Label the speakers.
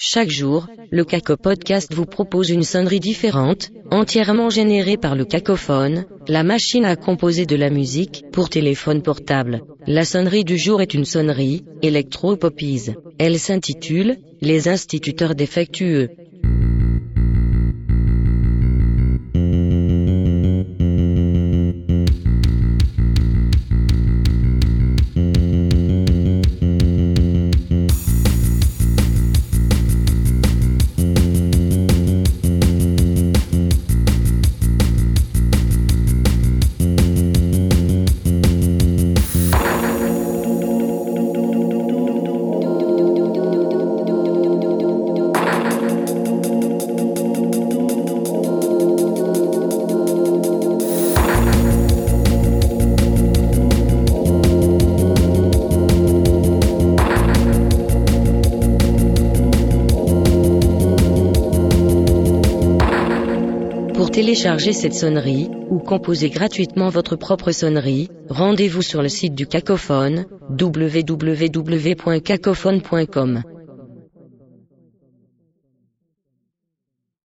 Speaker 1: Chaque jour, le Caco Podcast vous propose une sonnerie différente, entièrement générée par le cacophone, la machine à composer de la musique pour téléphone portable. La sonnerie du jour est une sonnerie, électro-popise. Elle s'intitule, Les instituteurs défectueux. Pour télécharger cette sonnerie, ou composer gratuitement votre propre sonnerie, rendez-vous sur le site du Cacophone, www.cacophone.com.